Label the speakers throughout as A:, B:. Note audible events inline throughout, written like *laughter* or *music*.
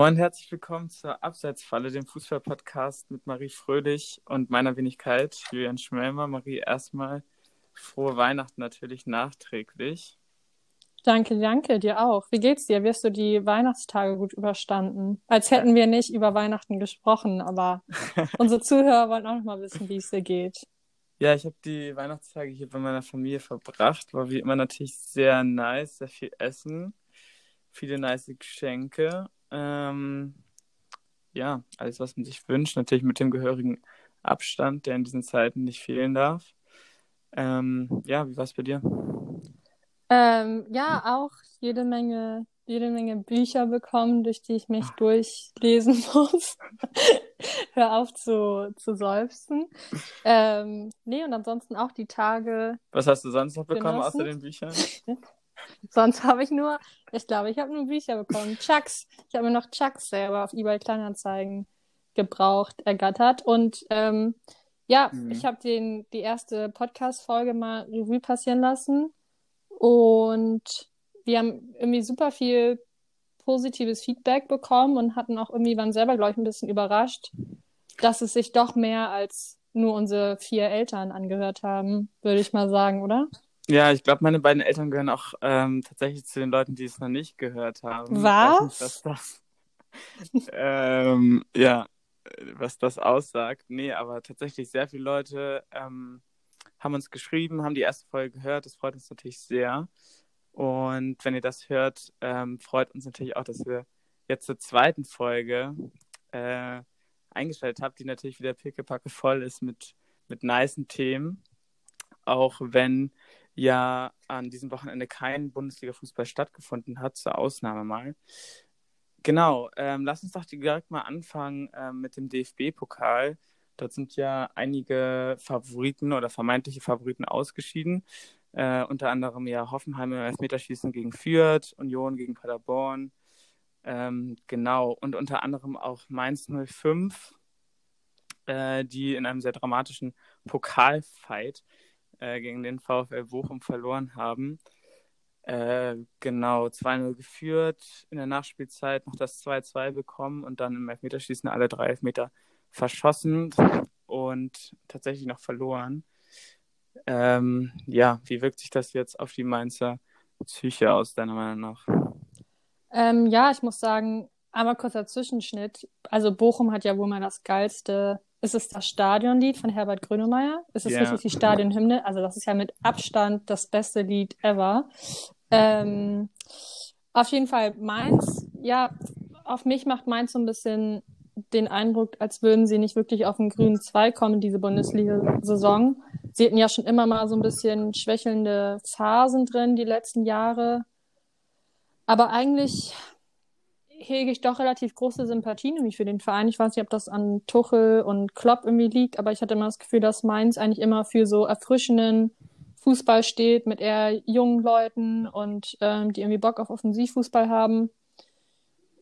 A: Moin, herzlich willkommen zur Abseitsfalle, dem Fußballpodcast mit Marie Fröhlich und meiner Wenigkeit, Julian Schmelmer. Marie, erstmal frohe Weihnachten natürlich nachträglich.
B: Danke, danke, dir auch. Wie geht's dir? Wirst du die Weihnachtstage gut überstanden? Als hätten wir nicht über Weihnachten gesprochen, aber *laughs* unsere Zuhörer wollen auch noch mal wissen, wie es dir geht.
A: Ja, ich habe die Weihnachtstage hier bei meiner Familie verbracht. War wie immer natürlich sehr nice, sehr viel Essen, viele nice Geschenke ähm, ja, alles, was man sich wünscht, natürlich mit dem gehörigen Abstand, der in diesen Zeiten nicht fehlen darf. Ähm, ja, wie war es bei dir?
B: Ähm, ja, auch jede Menge, jede Menge Bücher bekommen, durch die ich mich Ach. durchlesen *laughs* muss. Hör auf zu, zu seufzen. Ähm, nee, und ansonsten auch die Tage.
A: Was hast du sonst noch bekommen genossen? außer den Büchern? *laughs* *laughs*
B: Sonst habe ich nur, ich glaube, ich habe nur Bücher bekommen. Chucks. Ich habe mir noch Chucks selber auf eBay Kleinanzeigen gebraucht, ergattert. Und ähm, ja, mhm. ich habe den die erste Podcast-Folge mal Revue passieren lassen. Und wir haben irgendwie super viel positives Feedback bekommen und hatten auch irgendwie, waren selber, glaube ich, ein bisschen überrascht, dass es sich doch mehr als nur unsere vier Eltern angehört haben, würde ich mal sagen, oder?
A: Ja, ich glaube, meine beiden Eltern gehören auch ähm, tatsächlich zu den Leuten, die es noch nicht gehört haben.
B: Was?
A: Nicht, das, *laughs* ähm, ja, was das aussagt. Nee, aber tatsächlich sehr viele Leute ähm, haben uns geschrieben, haben die erste Folge gehört. Das freut uns natürlich sehr. Und wenn ihr das hört, ähm, freut uns natürlich auch, dass wir jetzt zur zweiten Folge äh, eingeschaltet habt, die natürlich wieder pickepacke voll ist mit, mit nicen Themen. Auch wenn ja an diesem Wochenende kein Bundesliga-Fußball stattgefunden hat, zur Ausnahme mal. Genau, ähm, lass uns doch direkt mal anfangen ähm, mit dem DFB-Pokal. Dort sind ja einige Favoriten oder vermeintliche Favoriten ausgeschieden. Äh, unter anderem ja Hoffenheim im Elfmeterschießen gegen Fürth, Union gegen Paderborn. Ähm, genau, und unter anderem auch Mainz 05, äh, die in einem sehr dramatischen Pokalfight äh, gegen den VfL Bochum verloren haben. Äh, genau, 2-0 geführt, in der Nachspielzeit noch das 2-2 bekommen und dann im Elfmeterschießen alle drei Elfmeter verschossen und tatsächlich noch verloren. Ähm, ja, wie wirkt sich das jetzt auf die Mainzer Psyche aus, deiner Meinung nach?
B: Ähm, ja, ich muss sagen, einmal kurzer Zwischenschnitt. Also Bochum hat ja wohl mal das geilste ist es das Stadionlied von Herbert Grönemeyer? Ist es yeah. richtig die Stadionhymne? Also das ist ja mit Abstand das beste Lied ever. Ähm, auf jeden Fall Mainz, ja, auf mich macht Mainz so ein bisschen den Eindruck, als würden sie nicht wirklich auf den grünen Zweig kommen, diese Bundesliga-Saison. Sie hatten ja schon immer mal so ein bisschen schwächelnde Phasen drin, die letzten Jahre. Aber eigentlich hege ich doch relativ große Sympathie nämlich für den Verein. Ich weiß nicht, ob das an Tuchel und Klopp irgendwie liegt, aber ich hatte immer das Gefühl, dass Mainz eigentlich immer für so erfrischenden Fußball steht mit eher jungen Leuten und ähm, die irgendwie Bock auf Offensivfußball haben.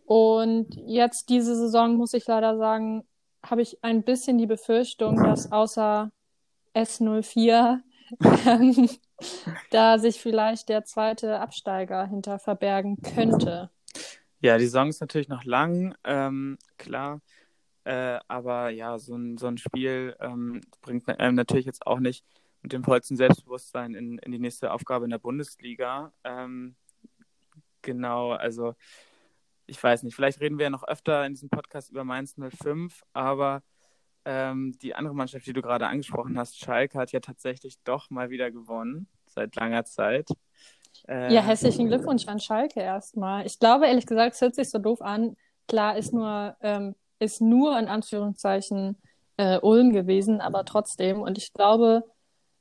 B: Und jetzt diese Saison, muss ich leider sagen, habe ich ein bisschen die Befürchtung, dass außer S04 *laughs* ähm, da sich vielleicht der zweite Absteiger hinter verbergen könnte.
A: Ja, die Saison ist natürlich noch lang, ähm, klar. Äh, aber ja, so ein, so ein Spiel ähm, bringt einem natürlich jetzt auch nicht mit dem vollsten Selbstbewusstsein in, in die nächste Aufgabe in der Bundesliga. Ähm, genau, also ich weiß nicht, vielleicht reden wir ja noch öfter in diesem Podcast über Mainz 05, aber ähm, die andere Mannschaft, die du gerade angesprochen hast, Schalke, hat ja tatsächlich doch mal wieder gewonnen, seit langer Zeit.
B: Äh, ja, herzlichen Glückwunsch an Schalke erstmal. Ich glaube, ehrlich gesagt, es hört sich so doof an. Klar, ist nur, ähm, ist nur in Anführungszeichen äh, Ulm gewesen, aber trotzdem. Und ich glaube,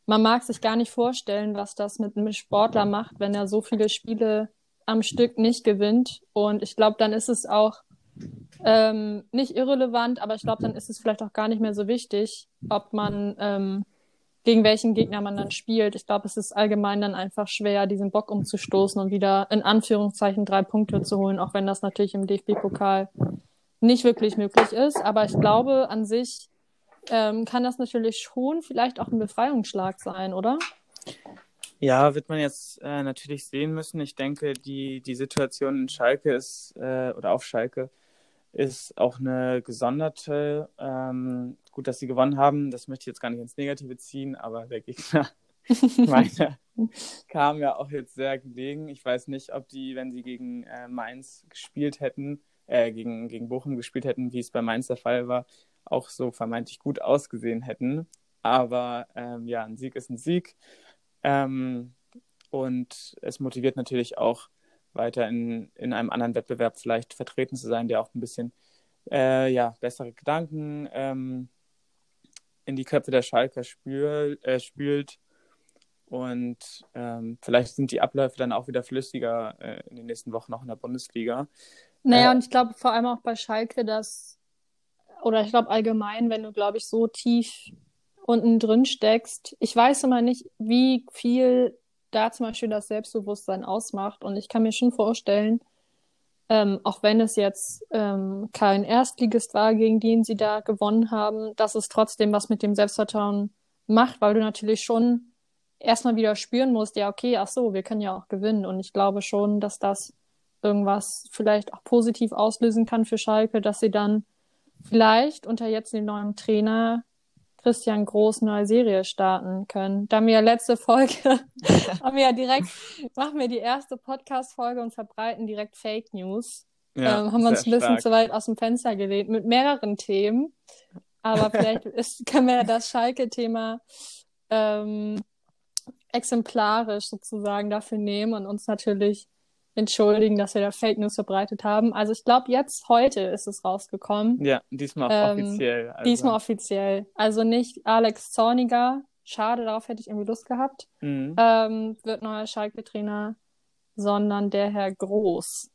B: man mag sich gar nicht vorstellen, was das mit einem Sportler macht, wenn er so viele Spiele am Stück nicht gewinnt. Und ich glaube, dann ist es auch ähm, nicht irrelevant, aber ich glaube, dann ist es vielleicht auch gar nicht mehr so wichtig, ob man ähm, gegen welchen Gegner man dann spielt. Ich glaube, es ist allgemein dann einfach schwer, diesen Bock umzustoßen und wieder in Anführungszeichen drei Punkte zu holen, auch wenn das natürlich im DFB-Pokal nicht wirklich möglich ist. Aber ich glaube, an sich ähm, kann das natürlich schon vielleicht auch ein Befreiungsschlag sein, oder?
A: Ja, wird man jetzt äh, natürlich sehen müssen. Ich denke, die, die Situation in Schalke ist, äh, oder auf Schalke, ist auch eine gesonderte. Ähm, gut, dass sie gewonnen haben. Das möchte ich jetzt gar nicht ins Negative ziehen, aber der Gegner, *laughs* meine, kam ja auch jetzt sehr gelegen. Ich weiß nicht, ob die, wenn sie gegen äh, Mainz gespielt hätten, äh, gegen, gegen Bochum gespielt hätten, wie es bei Mainz der Fall war, auch so vermeintlich gut ausgesehen hätten. Aber ähm, ja, ein Sieg ist ein Sieg. Ähm, und es motiviert natürlich auch weiter in, in einem anderen Wettbewerb vielleicht vertreten zu sein, der auch ein bisschen äh, ja, bessere Gedanken ähm, in die Köpfe der Schalker spül, äh, spült. Und ähm, vielleicht sind die Abläufe dann auch wieder flüssiger äh, in den nächsten Wochen noch in der Bundesliga.
B: Naja, äh, und ich glaube vor allem auch bei Schalke, dass, oder ich glaube allgemein, wenn du, glaube ich, so tief unten drin steckst, ich weiß immer nicht, wie viel da zum Beispiel das Selbstbewusstsein ausmacht. Und ich kann mir schon vorstellen, ähm, auch wenn es jetzt ähm, kein Erstligist war, gegen den sie da gewonnen haben, dass es trotzdem was mit dem Selbstvertrauen macht, weil du natürlich schon erstmal wieder spüren musst, ja, okay, ach so, wir können ja auch gewinnen. Und ich glaube schon, dass das irgendwas vielleicht auch positiv auslösen kann für Schalke, dass sie dann vielleicht unter jetzt dem neuen Trainer Christian Groß neue Serie starten können. Da wir letzte Folge *laughs* haben wir ja direkt, machen wir die erste Podcast-Folge und verbreiten direkt Fake News. Ja, ähm, haben wir uns ein bisschen stark. zu weit aus dem Fenster gelegt mit mehreren Themen. Aber *laughs* vielleicht ist, können wir ja das Schalke-Thema ähm, exemplarisch sozusagen dafür nehmen und uns natürlich entschuldigen, dass wir da Fake News verbreitet haben. Also ich glaube, jetzt heute ist es rausgekommen.
A: Ja, diesmal ähm, offiziell.
B: Also. Diesmal offiziell. Also nicht Alex Zorniger. Schade, darauf hätte ich irgendwie Lust gehabt. Mhm. Ähm, wird neuer Schalke-Trainer, sondern der Herr Groß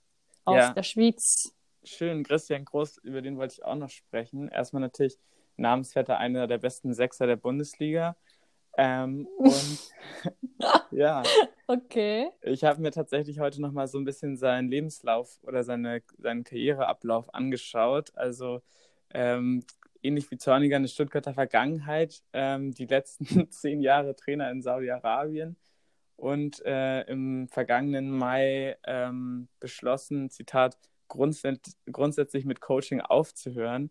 B: aus ja. der Schweiz.
A: Schön, Christian Groß, über den wollte ich auch noch sprechen. Erstmal natürlich namenswerter einer der besten Sechser der Bundesliga. Ähm, *laughs* und *laughs* ja.
B: Okay.
A: Ich habe mir tatsächlich heute nochmal so ein bisschen seinen Lebenslauf oder seine, seinen Karriereablauf angeschaut. Also ähm, ähnlich wie Zorniger eine Stuttgarter Vergangenheit, ähm, die letzten *laughs* zehn Jahre Trainer in Saudi-Arabien und äh, im vergangenen Mai ähm, beschlossen, Zitat, grundsätzlich mit Coaching aufzuhören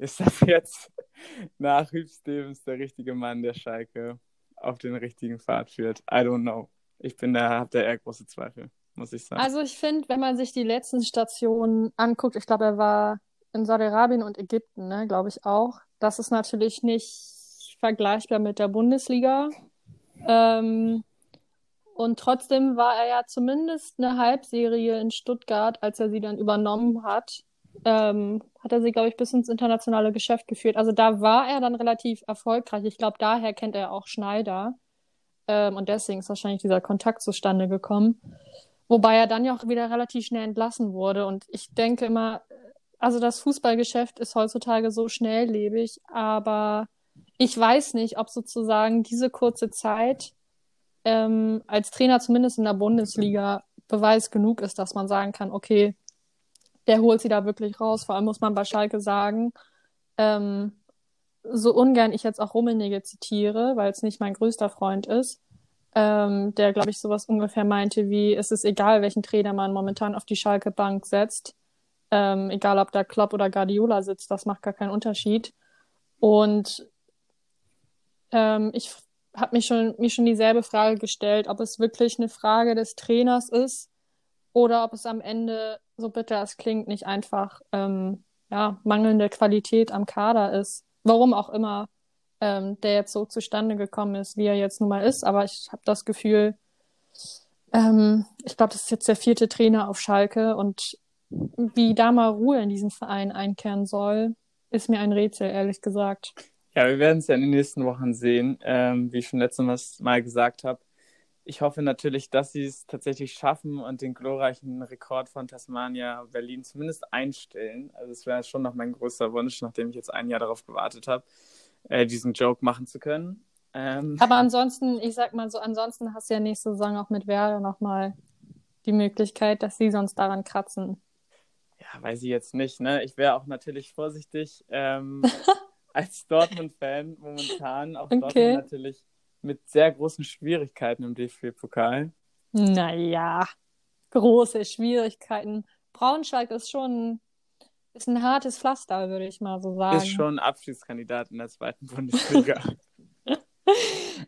A: ist das jetzt *laughs* nach Hübsdebens der richtige Mann, der Schalke auf den richtigen Pfad führt? I don't know. Ich bin da, habe da eher große Zweifel, muss ich sagen.
B: Also ich finde, wenn man sich die letzten Stationen anguckt, ich glaube, er war in Saudi-Arabien und Ägypten, ne, glaube ich auch. Das ist natürlich nicht vergleichbar mit der Bundesliga. Ähm, und trotzdem war er ja zumindest eine Halbserie in Stuttgart, als er sie dann übernommen hat, ähm, hat er sie, glaube ich, bis ins internationale Geschäft geführt. Also da war er dann relativ erfolgreich. Ich glaube, daher kennt er auch Schneider. Ähm, und deswegen ist wahrscheinlich dieser Kontakt zustande gekommen. Wobei er dann ja auch wieder relativ schnell entlassen wurde. Und ich denke immer, also das Fußballgeschäft ist heutzutage so schnelllebig, aber ich weiß nicht, ob sozusagen diese kurze Zeit ähm, als Trainer zumindest in der Bundesliga Beweis genug ist, dass man sagen kann, okay, der holt sie da wirklich raus. Vor allem muss man bei Schalke sagen, ähm, so ungern ich jetzt auch Rummenigge zitiere, weil es nicht mein größter Freund ist, ähm, der, glaube ich, sowas ungefähr meinte wie, es ist egal, welchen Trainer man momentan auf die Schalke-Bank setzt, ähm, egal ob da Klopp oder Guardiola sitzt, das macht gar keinen Unterschied. Und ähm, ich habe mich schon, mir schon dieselbe Frage gestellt, ob es wirklich eine Frage des Trainers ist oder ob es am Ende so bitter es klingt, nicht einfach ähm, ja, mangelnde Qualität am Kader ist. Warum auch immer ähm, der jetzt so zustande gekommen ist, wie er jetzt nun mal ist. Aber ich habe das Gefühl, ähm, ich glaube, das ist jetzt der vierte Trainer auf Schalke und wie da mal Ruhe in diesen Verein einkehren soll, ist mir ein Rätsel, ehrlich gesagt.
A: Ja, wir werden es ja in den nächsten Wochen sehen. Ähm, wie ich schon letztes Mal gesagt habe, ich hoffe natürlich, dass sie es tatsächlich schaffen und den glorreichen Rekord von Tasmania Berlin zumindest einstellen. Also es wäre schon noch mein größter Wunsch, nachdem ich jetzt ein Jahr darauf gewartet habe, äh, diesen Joke machen zu können.
B: Ähm, Aber ansonsten, ich sag mal so, ansonsten hast du ja nächste Saison auch mit Werder nochmal die Möglichkeit, dass sie sonst daran kratzen.
A: Ja, weiß ich jetzt nicht. Ne? Ich wäre auch natürlich vorsichtig ähm, *laughs* als Dortmund-Fan momentan. Auch okay. Dortmund natürlich mit sehr großen Schwierigkeiten im DFB-Pokal.
B: Naja, große Schwierigkeiten. Braunschweig ist schon ist ein hartes Pflaster, würde ich mal so sagen.
A: Ist schon Abschiedskandidat in der zweiten Bundesliga. *laughs* ja,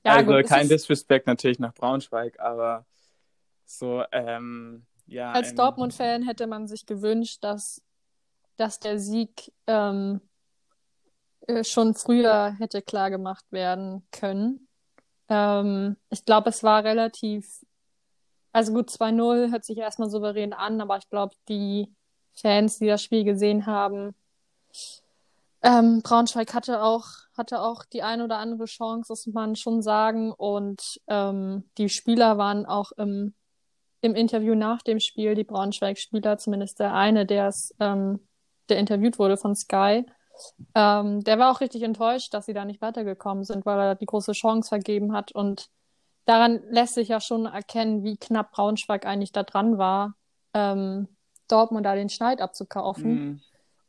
A: also gut, kein Disrespect natürlich nach Braunschweig, aber so, ähm, ja.
B: Als Dortmund-Fan hätte man sich gewünscht, dass, dass der Sieg ähm, äh, schon früher hätte klar gemacht werden können. Ähm, ich glaube, es war relativ, also gut, 2-0 hört sich erstmal souverän an, aber ich glaube, die Fans, die das Spiel gesehen haben, ähm, Braunschweig hatte auch, hatte auch die ein oder andere Chance, das muss man schon sagen. Und ähm, die Spieler waren auch im, im Interview nach dem Spiel, die Braunschweig-Spieler, zumindest der eine, der es, ähm, der interviewt wurde von Sky, ähm, der war auch richtig enttäuscht, dass sie da nicht weitergekommen sind, weil er die große Chance vergeben hat. Und daran lässt sich ja schon erkennen, wie knapp Braunschweig eigentlich da dran war, ähm, Dortmund da den Schneid abzukaufen. Mhm.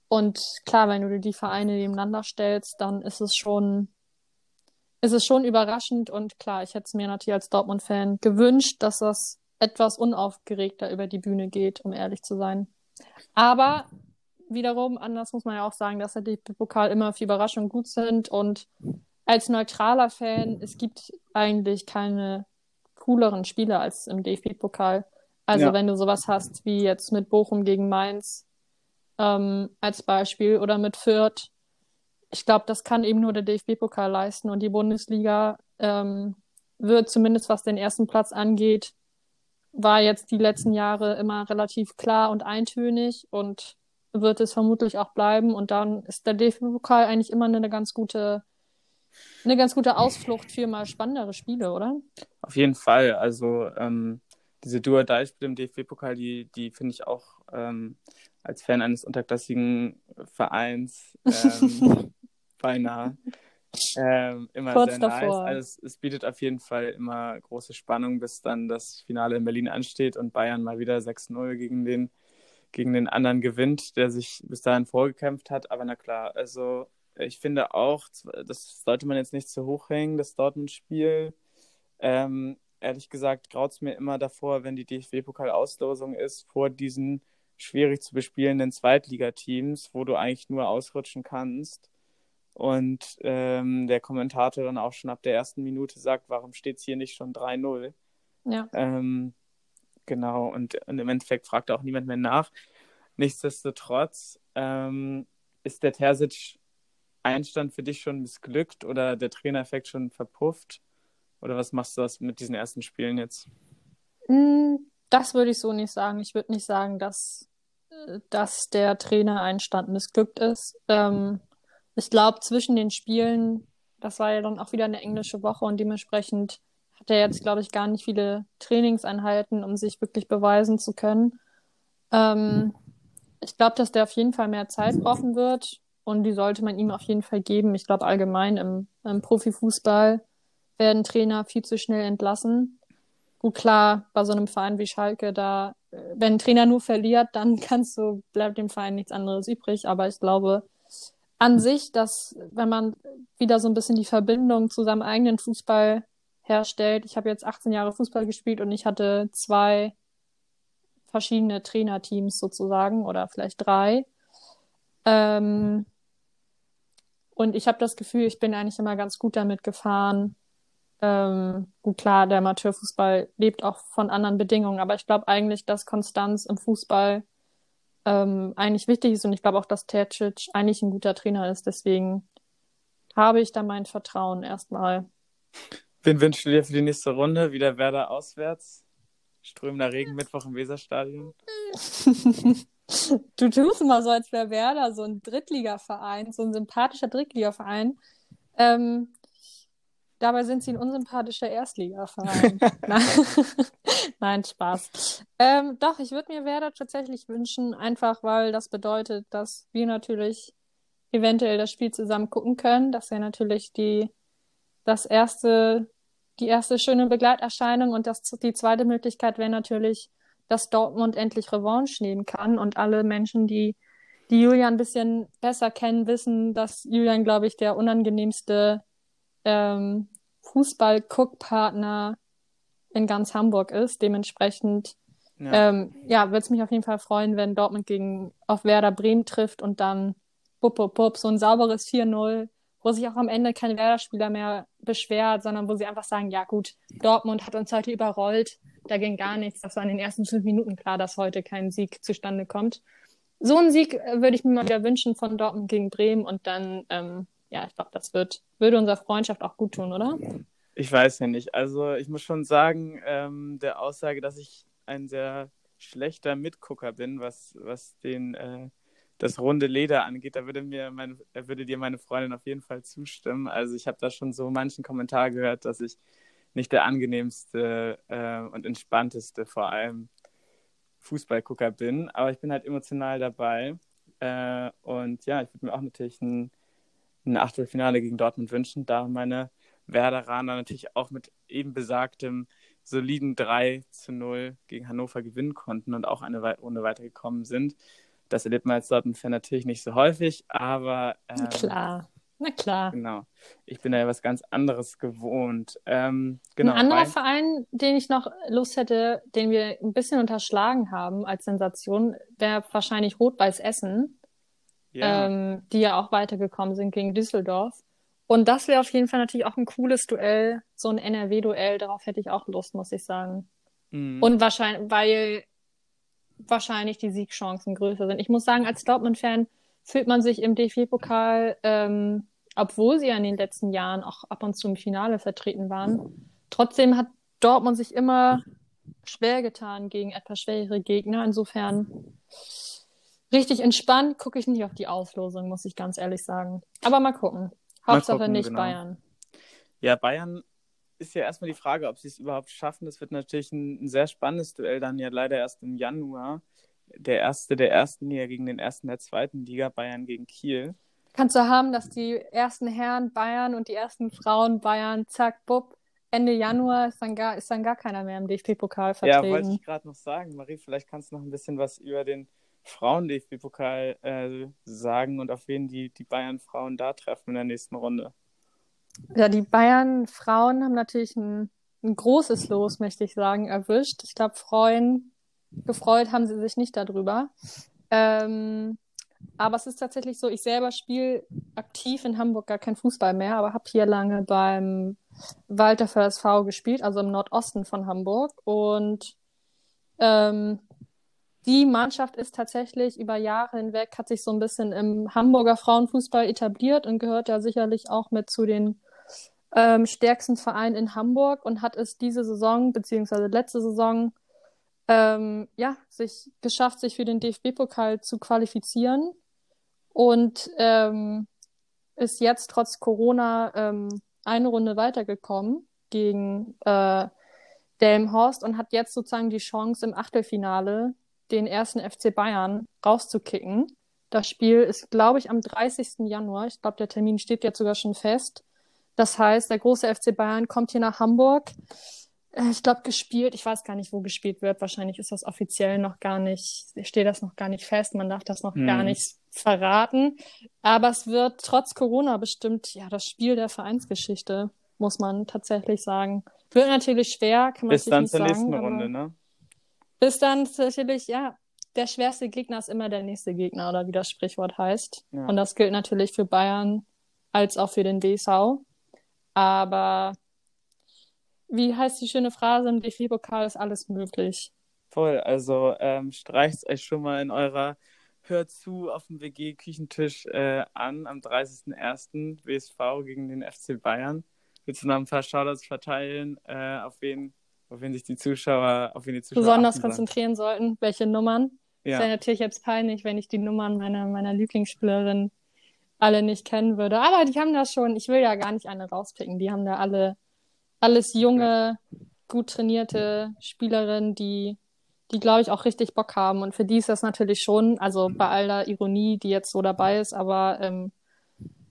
B: Und klar, wenn du die Vereine nebeneinander stellst, dann ist es schon, ist es schon überraschend und klar, ich hätte es mir natürlich als Dortmund-Fan gewünscht, dass das etwas unaufgeregter über die Bühne geht, um ehrlich zu sein. Aber wiederum, anders muss man ja auch sagen, dass der DFB-Pokal immer für Überraschungen gut sind und als neutraler Fan, es gibt eigentlich keine cooleren Spiele als im DFB-Pokal. Also ja. wenn du sowas hast wie jetzt mit Bochum gegen Mainz, ähm, als Beispiel oder mit Fürth. Ich glaube, das kann eben nur der DFB-Pokal leisten und die Bundesliga ähm, wird zumindest was den ersten Platz angeht, war jetzt die letzten Jahre immer relativ klar und eintönig und wird es vermutlich auch bleiben. Und dann ist der DFB-Pokal eigentlich immer eine ganz gute, eine ganz gute Ausflucht für mal spannendere Spiele, oder?
A: Auf jeden Fall. Also ähm, diese Duo-Dai-Spiele im DFB-Pokal, die, die finde ich auch ähm, als Fan eines unterklassigen Vereins ähm, *laughs* beinahe ähm, immer Kurz sehr davor. nice. Also es, es, bietet auf jeden Fall immer große Spannung, bis dann das Finale in Berlin ansteht und Bayern mal wieder 6-0 gegen den, gegen den anderen gewinnt, der sich bis dahin vorgekämpft hat. Aber na klar, also ich finde auch, das sollte man jetzt nicht zu hoch hängen, das Dortmund-Spiel. Ähm, ehrlich gesagt graut es mir immer davor, wenn die DFB-Pokal-Auslosung ist, vor diesen schwierig zu bespielenden Zweitligateams, wo du eigentlich nur ausrutschen kannst. Und ähm, der Kommentator dann auch schon ab der ersten Minute sagt, warum steht es hier nicht schon 3-0? Ja. Ähm, genau, und, und, im Endeffekt fragt auch niemand mehr nach. Nichtsdestotrotz ähm, ist der Terzic-Einstand für dich schon missglückt oder der Trainereffekt schon verpufft? Oder was machst du das mit diesen ersten Spielen jetzt?
B: Mm, das würde ich so nicht sagen. Ich würde nicht sagen, dass, dass der Trainer-Einstand missglückt ist. Ähm, ich glaube, zwischen den Spielen, das war ja dann auch wieder eine englische Woche und dementsprechend hat er jetzt, glaube ich, gar nicht viele Trainingseinheiten, um sich wirklich beweisen zu können. Ähm, ich glaube, dass der auf jeden Fall mehr Zeit brauchen wird und die sollte man ihm auf jeden Fall geben. Ich glaube, allgemein im, im Profifußball werden Trainer viel zu schnell entlassen. Gut, klar, bei so einem Verein wie Schalke, da, wenn ein Trainer nur verliert, dann *laughs* kannst du, bleibt dem Verein nichts anderes übrig. Aber ich glaube an sich, dass, wenn man wieder so ein bisschen die Verbindung zu seinem eigenen Fußball herstellt, ich habe jetzt 18 Jahre Fußball gespielt und ich hatte zwei verschiedene Trainerteams sozusagen oder vielleicht drei. Ähm, und ich habe das Gefühl, ich bin eigentlich immer ganz gut damit gefahren, ähm, gut, klar, der Amateurfußball lebt auch von anderen Bedingungen, aber ich glaube eigentlich, dass Konstanz im Fußball ähm, eigentlich wichtig ist und ich glaube auch, dass Tercic eigentlich ein guter Trainer ist. Deswegen habe ich da mein Vertrauen erstmal.
A: Wen wünschst du dir für die nächste Runde? Wieder Werder auswärts? Strömender Regen Mittwoch im Weserstadion? *laughs*
B: du tust immer so, als wäre Werder so ein Drittligaverein, so ein sympathischer Drittligaverein. Ähm, Dabei sind sie ein unsympathischer Erstligaverein. *laughs* *laughs* Nein, Spaß. Ähm, doch, ich würde mir Werder tatsächlich wünschen, einfach weil das bedeutet, dass wir natürlich eventuell das Spiel zusammen gucken können. Das wäre natürlich die, das erste, die erste schöne Begleiterscheinung und das, die zweite Möglichkeit wäre natürlich, dass Dortmund endlich Revanche nehmen kann und alle Menschen, die die Julian ein bisschen besser kennen, wissen, dass Julian, glaube ich, der unangenehmste ähm, Fußball-Guckpartner in ganz Hamburg ist. Dementsprechend Ja, ähm, ja würde es mich auf jeden Fall freuen, wenn Dortmund gegen auf Werder Bremen trifft und dann bup, bup, bup, so ein sauberes 4-0, wo sich auch am Ende kein Werder-Spieler mehr beschwert, sondern wo sie einfach sagen, ja gut, Dortmund hat uns heute überrollt, da ging gar nichts. Das war in den ersten fünf Minuten klar, dass heute kein Sieg zustande kommt. So einen Sieg äh, würde ich mir mal wieder wünschen von Dortmund gegen Bremen und dann, ähm, ja, ich glaube, das wird, würde unserer Freundschaft auch gut tun, oder?
A: Ich weiß ja nicht. Also ich muss schon sagen, ähm, der Aussage, dass ich ein sehr schlechter Mitgucker bin, was, was den, äh, das runde Leder angeht, da würde mir meine, würde dir meine Freundin auf jeden Fall zustimmen. Also ich habe da schon so manchen Kommentar gehört, dass ich nicht der angenehmste äh, und entspannteste vor allem Fußballgucker bin, aber ich bin halt emotional dabei. Äh, und ja, ich würde mir auch natürlich ein, ein Achtelfinale gegen Dortmund wünschen, da meine Werderaner natürlich auch mit eben besagtem soliden 3 zu 0 gegen Hannover gewinnen konnten und auch eine Runde weitergekommen sind. Das erlebt man als Dortmund-Fan natürlich nicht so häufig, aber.
B: Ähm, Klar. Na klar.
A: Genau. Ich bin da ja was ganz anderes gewohnt. Ähm, genau,
B: ein anderer. Verein, den ich noch Lust hätte, den wir ein bisschen unterschlagen haben als Sensation, wäre wahrscheinlich Rot-Weiß Essen, ja. Ähm, die ja auch weitergekommen sind gegen Düsseldorf. Und das wäre auf jeden Fall natürlich auch ein cooles Duell, so ein NRW-Duell. Darauf hätte ich auch Lust, muss ich sagen. Mhm. Und wahrscheinlich, weil wahrscheinlich die Siegchancen größer sind. Ich muss sagen, als Dortmund-Fan fühlt man sich im DFB-Pokal ähm, obwohl sie ja in den letzten Jahren auch ab und zu im Finale vertreten waren. Trotzdem hat Dortmund sich immer schwer getan gegen etwas schwere Gegner. Insofern richtig entspannt gucke ich nicht auf die Auslosung, muss ich ganz ehrlich sagen. Aber mal gucken. Hauptsache gucken, nicht genau. Bayern.
A: Ja, Bayern ist ja erstmal die Frage, ob sie es überhaupt schaffen. Das wird natürlich ein, ein, sehr spannendes Duell dann ja leider erst im Januar. Der erste der ersten Liga gegen den ersten der zweiten Liga, Bayern gegen Kiel
B: kannst du haben, dass die ersten Herren Bayern und die ersten Frauen Bayern, zack, bupp, Ende Januar ist dann gar, ist dann gar keiner mehr im DFB-Pokal vertreten.
A: Ja, wollte ich gerade noch sagen. Marie, vielleicht kannst du noch ein bisschen was über den Frauen-DFB-Pokal äh, sagen und auf wen die, die Bayern-Frauen da treffen in der nächsten Runde.
B: Ja, die Bayern-Frauen haben natürlich ein, ein großes Los, möchte ich sagen, erwischt. Ich glaube, freuen, gefreut haben sie sich nicht darüber. Ähm, aber es ist tatsächlich so, ich selber spiele aktiv in Hamburg gar kein Fußball mehr, aber habe hier lange beim Walter für SV gespielt, also im Nordosten von Hamburg. Und ähm, die Mannschaft ist tatsächlich über Jahre hinweg, hat sich so ein bisschen im Hamburger Frauenfußball etabliert und gehört ja sicherlich auch mit zu den ähm, stärksten Vereinen in Hamburg und hat es diese Saison, beziehungsweise letzte Saison, ähm, ja, sich geschafft, sich für den DFB-Pokal zu qualifizieren und ähm, ist jetzt trotz Corona ähm, eine Runde weitergekommen gegen äh, Delmhorst und hat jetzt sozusagen die Chance im Achtelfinale den ersten FC Bayern rauszukicken. Das Spiel ist, glaube ich, am 30. Januar. Ich glaube, der Termin steht jetzt sogar schon fest. Das heißt, der große FC Bayern kommt hier nach Hamburg äh, ich glaube, gespielt, ich weiß gar nicht, wo gespielt wird. Wahrscheinlich ist das offiziell noch gar nicht, steht das noch gar nicht fest. Man darf das noch hm. gar nicht verraten. Aber es wird trotz Corona bestimmt, ja, das Spiel der Vereinsgeschichte, muss man tatsächlich sagen. Wird natürlich schwer, kann man
A: Bis dann zur sagen, nächsten Runde, ne?
B: Bis dann natürlich, ja, der schwerste Gegner ist immer der nächste Gegner, oder wie das Sprichwort heißt. Ja. Und das gilt natürlich für Bayern als auch für den DSV. Aber wie heißt die schöne Phrase, im DFB-Pokal ist alles möglich.
A: Voll, also ähm, streicht euch schon mal in eurer Hör zu auf dem WG-Küchentisch äh, an am 30.01. WSV gegen den FC Bayern. Willst du noch ein paar Shoutouts verteilen, äh, auf wen, auf wen sich die Zuschauer, auf wen die Zuschauer
B: besonders konzentrieren sollten, welche Nummern? Ja. wäre natürlich jetzt peinlich, wenn ich die Nummern meiner, meiner Lieblingsspielerin alle nicht kennen würde. Aber die haben das schon, ich will ja gar nicht eine rauspicken, die haben da alle alles junge, gut trainierte Spielerinnen, die, die glaube ich auch richtig Bock haben. Und für die ist das natürlich schon, also bei aller Ironie, die jetzt so dabei ist, aber ähm,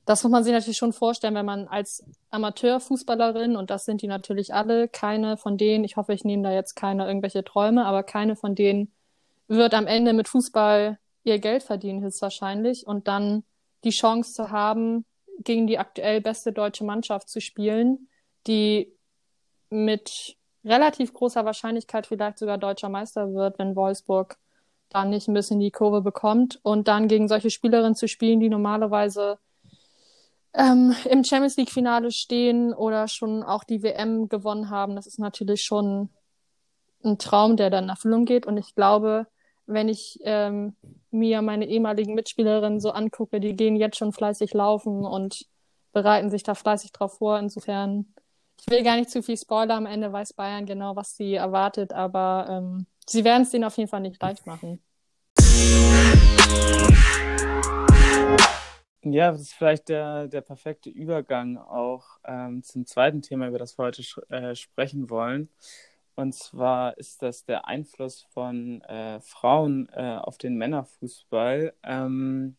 B: das muss man sich natürlich schon vorstellen, wenn man als Amateurfußballerin, und das sind die natürlich alle, keine von denen, ich hoffe, ich nehme da jetzt keine irgendwelche Träume, aber keine von denen wird am Ende mit Fußball ihr Geld verdienen, höchstwahrscheinlich. Und dann die Chance zu haben, gegen die aktuell beste deutsche Mannschaft zu spielen, die mit relativ großer Wahrscheinlichkeit vielleicht sogar deutscher Meister wird, wenn Wolfsburg da nicht ein bisschen die Kurve bekommt und dann gegen solche Spielerinnen zu spielen, die normalerweise ähm, im Champions League Finale stehen oder schon auch die WM gewonnen haben, das ist natürlich schon ein Traum, der dann in Erfüllung geht. Und ich glaube, wenn ich ähm, mir meine ehemaligen Mitspielerinnen so angucke, die gehen jetzt schon fleißig laufen und bereiten sich da fleißig drauf vor. Insofern, ich will gar nicht zu viel spoilern. Am Ende weiß Bayern genau, was sie erwartet, aber ähm, sie werden es denen auf jeden Fall nicht leicht machen.
A: Ja, das ist vielleicht der, der perfekte Übergang auch ähm, zum zweiten Thema, über das wir heute äh, sprechen wollen. Und zwar ist das der Einfluss von äh, Frauen äh, auf den Männerfußball. Ähm,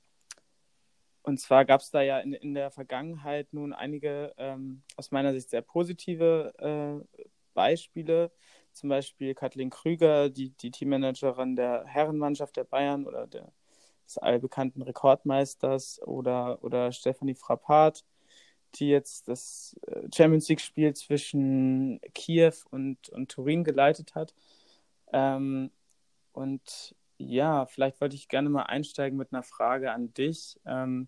A: und zwar gab es da ja in, in der Vergangenheit nun einige ähm, aus meiner Sicht sehr positive äh, Beispiele. Zum Beispiel Kathleen Krüger, die, die Teammanagerin der Herrenmannschaft der Bayern oder der, des allbekannten Rekordmeisters, oder, oder Stephanie Frappart, die jetzt das äh, Champions League-Spiel zwischen Kiew und, und Turin geleitet hat. Ähm, und ja, vielleicht wollte ich gerne mal einsteigen mit einer Frage an dich, ähm,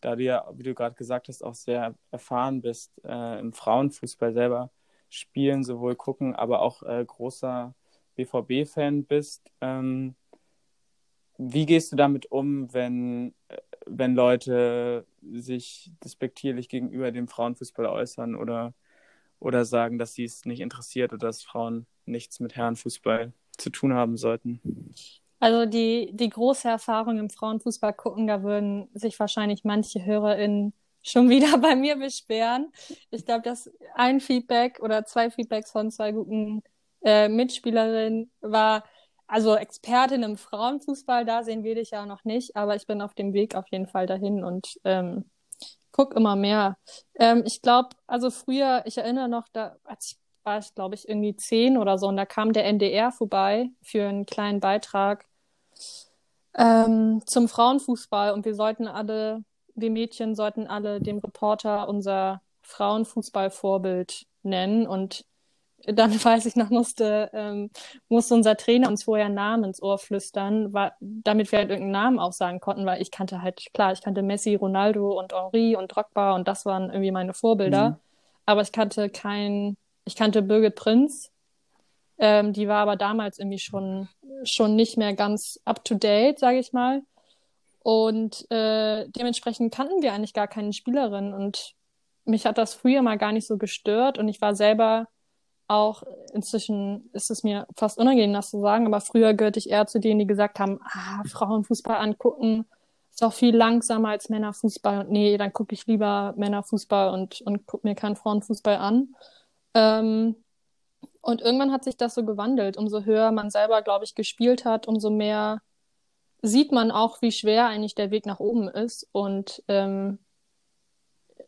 A: da du ja, wie du gerade gesagt hast, auch sehr erfahren bist äh, im Frauenfußball selber spielen, sowohl gucken, aber auch äh, großer BVB-Fan bist. Ähm, wie gehst du damit um, wenn, äh, wenn Leute sich despektierlich gegenüber dem Frauenfußball äußern oder, oder sagen, dass sie es nicht interessiert oder dass Frauen nichts mit Herrenfußball zu tun haben sollten?
B: Also die, die große Erfahrung im Frauenfußball gucken, da würden sich wahrscheinlich manche HörerInnen schon wieder *laughs* bei mir beschweren. Ich glaube, dass ein Feedback oder zwei Feedbacks von zwei guten äh, Mitspielerinnen war, also Expertin im Frauenfußball, da sehen wir dich ja noch nicht, aber ich bin auf dem Weg auf jeden Fall dahin und ähm, guck immer mehr. Ähm, ich glaube, also früher, ich erinnere noch, da als ich war ich, glaube ich, irgendwie zehn oder so, und da kam der NDR vorbei für einen kleinen Beitrag ähm, zum Frauenfußball und wir sollten alle, wir Mädchen sollten alle dem Reporter unser Frauenfußballvorbild nennen und dann *laughs* weiß ich noch, musste, ähm, musste unser Trainer uns vorher Namen ins Ohr flüstern, war, damit wir halt irgendeinen Namen auch sagen konnten, weil ich kannte halt, klar, ich kannte Messi, Ronaldo und Henri und Drogba und das waren irgendwie meine Vorbilder. Mhm. Aber ich kannte kein, ich kannte Birgit Prinz. Ähm, die war aber damals irgendwie schon, schon nicht mehr ganz up to date, sage ich mal. Und äh, dementsprechend kannten wir eigentlich gar keine Spielerin und mich hat das früher mal gar nicht so gestört und ich war selber auch inzwischen ist es mir fast unangenehm, das zu sagen, aber früher gehörte ich eher zu denen, die gesagt haben, ah, Frauenfußball angucken ist auch viel langsamer als Männerfußball und nee, dann gucke ich lieber Männerfußball und, und gucke mir keinen Frauenfußball an. Ähm, und irgendwann hat sich das so gewandelt. Umso höher man selber, glaube ich, gespielt hat, umso mehr sieht man auch, wie schwer eigentlich der Weg nach oben ist. Und ähm,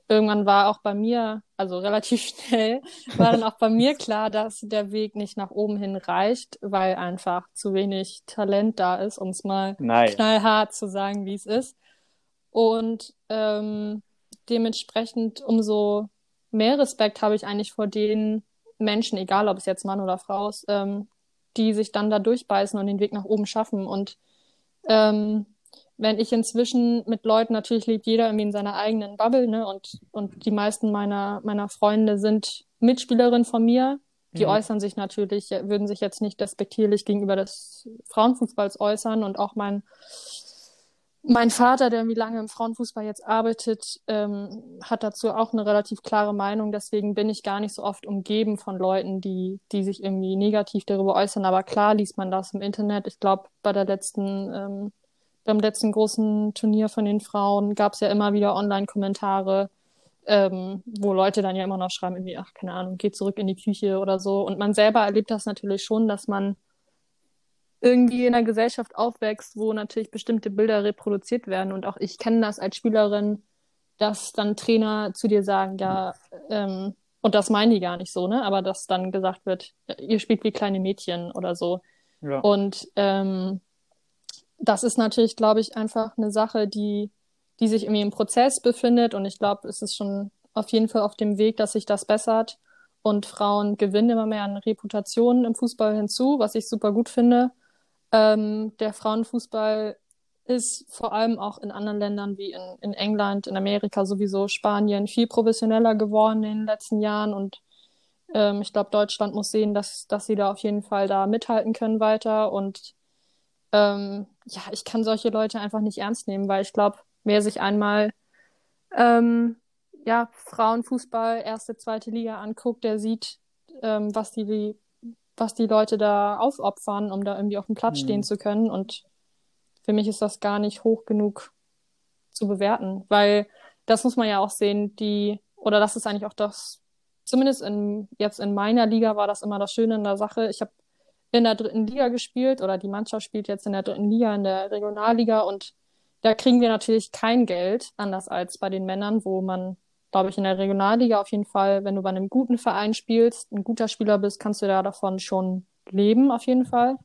B: irgendwann war auch bei mir, also relativ *laughs* schnell, war dann auch bei mir klar, dass der Weg nicht nach oben hin reicht, weil einfach zu wenig Talent da ist, um es mal Nein. knallhart zu sagen, wie es ist. Und ähm, dementsprechend umso mehr Respekt habe ich eigentlich vor den Menschen, egal ob es jetzt Mann oder Frau ist, ähm, die sich dann da durchbeißen und den Weg nach oben schaffen. Und ähm, wenn ich inzwischen mit Leuten, natürlich lebt jeder irgendwie in seiner eigenen Bubble, ne? Und, und die meisten meiner, meiner Freunde sind Mitspielerinnen von mir. Die mhm. äußern sich natürlich, würden sich jetzt nicht despektierlich gegenüber des Frauenfußballs äußern. Und auch mein, mein Vater, der irgendwie lange im Frauenfußball jetzt arbeitet, ähm, hat dazu auch eine relativ klare Meinung. Deswegen bin ich gar nicht so oft umgeben von Leuten, die, die sich irgendwie negativ darüber äußern. Aber klar liest man das im Internet. Ich glaube, bei der letzten ähm, beim letzten großen Turnier von den Frauen gab es ja immer wieder Online-Kommentare, ähm, wo Leute dann ja immer noch schreiben, irgendwie, ach, keine Ahnung, geh zurück in die Küche oder so. Und man selber erlebt das natürlich schon, dass man irgendwie in einer Gesellschaft aufwächst, wo natürlich bestimmte Bilder reproduziert werden. Und auch ich kenne das als Spielerin, dass dann Trainer zu dir sagen, ja, ähm, und das meinen die gar nicht so, ne? Aber dass dann gesagt wird, ihr spielt wie kleine Mädchen oder so. Ja. Und ähm, das ist natürlich, glaube ich, einfach eine Sache, die, die sich irgendwie im Prozess befindet und ich glaube, es ist schon auf jeden Fall auf dem Weg, dass sich das bessert. und Frauen gewinnen immer mehr an Reputationen im Fußball hinzu, was ich super gut finde. Ähm, der Frauenfußball ist vor allem auch in anderen Ländern wie in, in England, in Amerika sowieso, Spanien viel professioneller geworden in den letzten Jahren und ähm, ich glaube, Deutschland muss sehen, dass, dass sie da auf jeden Fall da mithalten können weiter und ähm, ja, ich kann solche Leute einfach nicht ernst nehmen, weil ich glaube, wer sich einmal ähm, ja, Frauenfußball, erste, zweite Liga anguckt, der sieht, ähm, was die, was die Leute da aufopfern, um da irgendwie auf dem Platz mhm. stehen zu können. Und für mich ist das gar nicht hoch genug zu bewerten, weil das muss man ja auch sehen, die, oder das ist eigentlich auch das, zumindest in, jetzt in meiner Liga war das immer das Schöne in der Sache. Ich habe in der dritten Liga gespielt oder die Mannschaft spielt jetzt in der dritten Liga, in der Regionalliga und da kriegen wir natürlich kein Geld, anders als bei den Männern, wo man, glaube ich, in der Regionalliga auf jeden Fall, wenn du bei einem guten Verein spielst, ein guter Spieler bist, kannst du da davon schon leben, auf jeden Fall.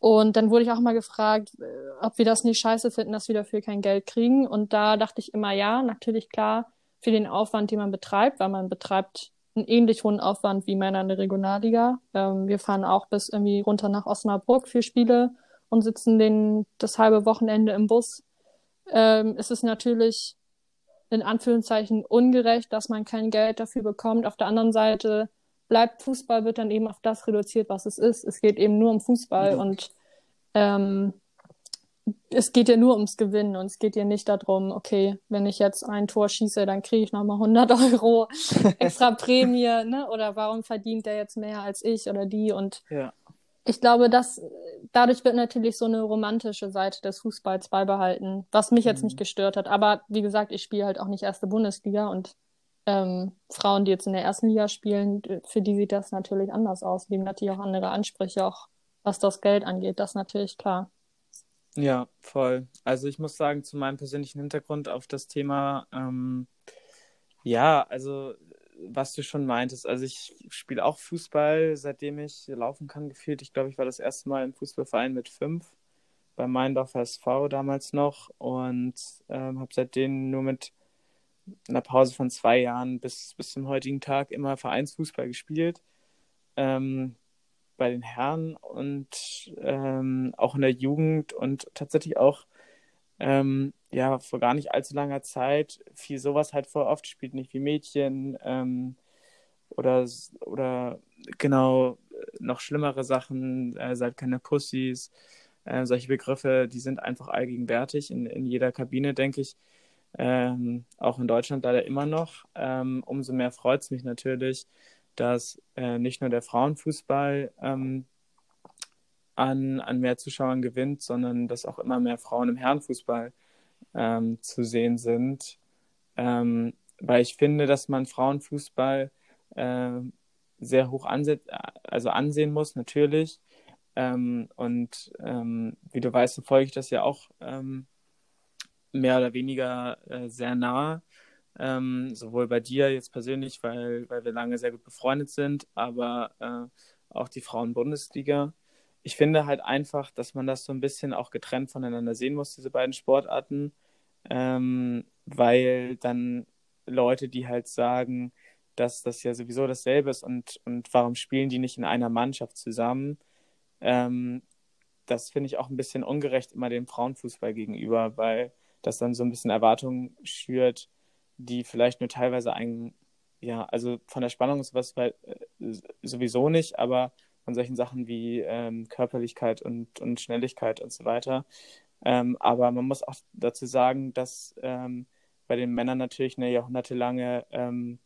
B: Und dann wurde ich auch mal gefragt, äh, ob wir das nicht scheiße finden, dass wir dafür kein Geld kriegen. Und da dachte ich immer, ja, natürlich klar, für den Aufwand, den man betreibt, weil man betreibt einen ähnlich hohen Aufwand wie Männer in der Regionalliga. Ähm, wir fahren auch bis irgendwie runter nach Osnabrück für Spiele und sitzen den, das halbe Wochenende im Bus. Ähm, es ist natürlich in Anführungszeichen ungerecht, dass man kein Geld dafür bekommt. Auf der anderen Seite bleibt Fußball, wird dann eben auf das reduziert, was es ist. Es geht eben nur um Fußball mhm. und ähm, es geht ja nur ums Gewinnen und es geht ja nicht darum, okay, wenn ich jetzt ein Tor schieße, dann kriege ich nochmal 100 Euro *laughs* extra Prämie, ne? Oder warum verdient der jetzt mehr als ich oder die? Und ja. ich glaube, dass dadurch wird natürlich so eine romantische Seite des Fußballs beibehalten, was mich jetzt mhm. nicht gestört hat. Aber wie gesagt, ich spiele halt auch nicht erste Bundesliga und ähm, Frauen, die jetzt in der ersten Liga spielen, für die sieht das natürlich anders aus. Die haben natürlich auch andere Ansprüche, auch was das Geld angeht, das ist natürlich klar.
A: Ja, voll. Also ich muss sagen, zu meinem persönlichen Hintergrund auf das Thema, ähm, ja, also was du schon meintest, also ich spiele auch Fußball, seitdem ich laufen kann, gefühlt. Ich glaube, ich war das erste Mal im Fußballverein mit fünf, bei Meindorfer SV damals noch und ähm, habe seitdem nur mit einer Pause von zwei Jahren bis, bis zum heutigen Tag immer Vereinsfußball gespielt. Ähm, bei den Herren und ähm, auch in der Jugend und tatsächlich auch ähm, ja vor gar nicht allzu langer Zeit fiel sowas halt vor. Oft spielt nicht wie Mädchen ähm, oder oder genau noch schlimmere Sachen äh, seid keine Pussys äh, solche Begriffe die sind einfach allgegenwärtig in, in jeder Kabine denke ich ähm, auch in Deutschland leider immer noch. Ähm, umso mehr freut es mich natürlich dass äh, nicht nur der Frauenfußball ähm, an, an mehr Zuschauern gewinnt, sondern dass auch immer mehr Frauen im Herrenfußball ähm, zu sehen sind. Ähm, weil ich finde, dass man Frauenfußball äh, sehr hoch anse also ansehen muss, natürlich. Ähm, und ähm, wie du weißt, verfolge ich das ja auch ähm, mehr oder weniger äh, sehr nah ähm, sowohl bei dir jetzt persönlich, weil, weil wir lange sehr gut befreundet sind, aber äh, auch die Frauen-Bundesliga. Ich finde halt einfach, dass man das so ein bisschen auch getrennt voneinander sehen muss, diese beiden Sportarten, ähm, weil dann Leute, die halt sagen, dass das ja sowieso dasselbe ist und, und warum spielen die nicht in einer Mannschaft zusammen, ähm, das finde ich auch ein bisschen ungerecht immer dem Frauenfußball gegenüber, weil das dann so ein bisschen Erwartungen schürt, die vielleicht nur teilweise ein, ja, also von der Spannung ist was weil, äh, sowieso nicht, aber von solchen Sachen wie ähm, Körperlichkeit und, und Schnelligkeit und so weiter. Ähm, aber man muss auch dazu sagen, dass ähm, bei den Männern natürlich eine jahrhundertelange ähm,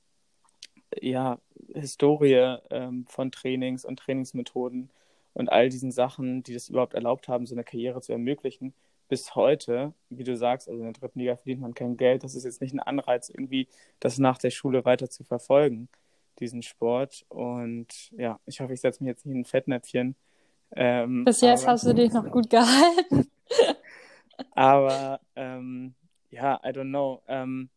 A: ja, Historie ähm, von Trainings und Trainingsmethoden und all diesen Sachen, die das überhaupt erlaubt haben, so eine Karriere zu ermöglichen, bis heute, wie du sagst, also in der dritten Liga verdient man kein Geld. Das ist jetzt nicht ein Anreiz, irgendwie das nach der Schule weiter zu verfolgen, diesen Sport. Und ja, ich hoffe, ich setze mich jetzt nicht in ein Fettnäpfchen.
B: Ähm, bis jetzt aber... hast du dich noch gut gehalten. *laughs*
A: aber ähm, ja, I don't know. Ähm,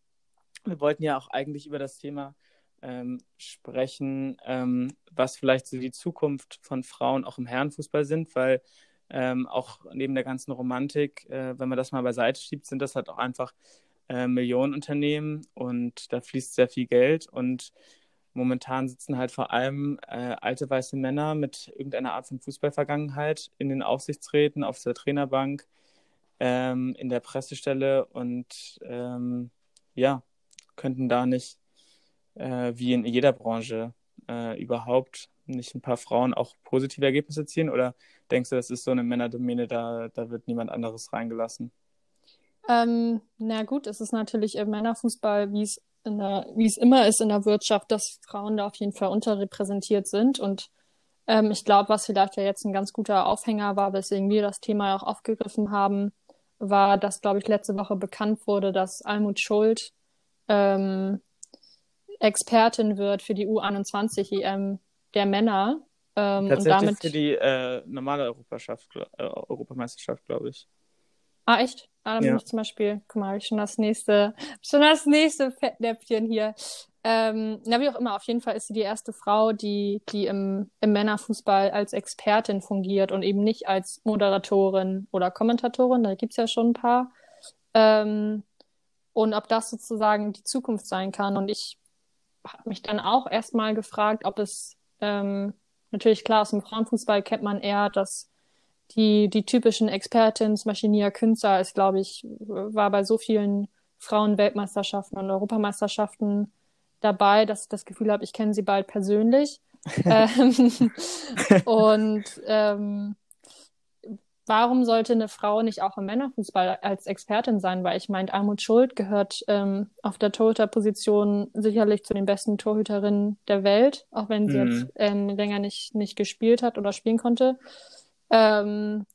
A: wir wollten ja auch eigentlich über das Thema ähm, sprechen, ähm, was vielleicht so die Zukunft von Frauen auch im Herrenfußball sind, weil ähm, auch neben der ganzen Romantik, äh, wenn man das mal beiseite schiebt, sind das halt auch einfach äh, Millionenunternehmen und da fließt sehr viel Geld und momentan sitzen halt vor allem äh, alte weiße Männer mit irgendeiner Art von Fußballvergangenheit in den Aufsichtsräten, auf der Trainerbank, ähm, in der Pressestelle und ähm, ja, könnten da nicht, äh, wie in jeder Branche äh, überhaupt, nicht ein paar Frauen auch positive Ergebnisse ziehen? Oder denkst du, das ist so eine Männerdomäne, da, da wird niemand anderes reingelassen?
B: Ähm, na gut, es ist natürlich im Männerfußball, wie es wie es immer ist in der Wirtschaft, dass Frauen da auf jeden Fall unterrepräsentiert sind. Und ähm, ich glaube, was vielleicht ja jetzt ein ganz guter Aufhänger war, weswegen wir das Thema auch aufgegriffen haben, war, dass, glaube ich, letzte Woche bekannt wurde, dass Almut Schuld ähm, Expertin wird für die U21 EM der Männer.
A: Ähm, Tatsächlich und damit... für die äh, normale Europaschaft, äh, Europameisterschaft, glaube ich.
B: Ah, echt? Ah, dann ja. bin ich zum Beispiel, guck mal, habe ich schon das nächste, schon das nächste Fettnäpfchen hier. Ähm, na, wie auch immer, auf jeden Fall ist sie die erste Frau, die, die im, im Männerfußball als Expertin fungiert und eben nicht als Moderatorin oder Kommentatorin, da gibt's ja schon ein paar. Ähm, und ob das sozusagen die Zukunft sein kann. Und ich habe mich dann auch erstmal gefragt, ob es ähm, natürlich klar aus dem Frauenfußball kennt man eher das die, die typischen Expertin, zum Beispiel Nia Künzer ist, glaube ich, war bei so vielen Frauenweltmeisterschaften und Europameisterschaften dabei, dass ich das Gefühl habe, ich kenne sie bald persönlich. *laughs* ähm, *laughs* und ähm, warum sollte eine Frau nicht auch im Männerfußball als Expertin sein? Weil ich meine, Almut Schuld gehört ähm, auf der Torhüterposition sicherlich zu den besten Torhüterinnen der Welt, auch wenn sie mhm. jetzt ähm, länger nicht, nicht gespielt hat oder spielen konnte. Ähm,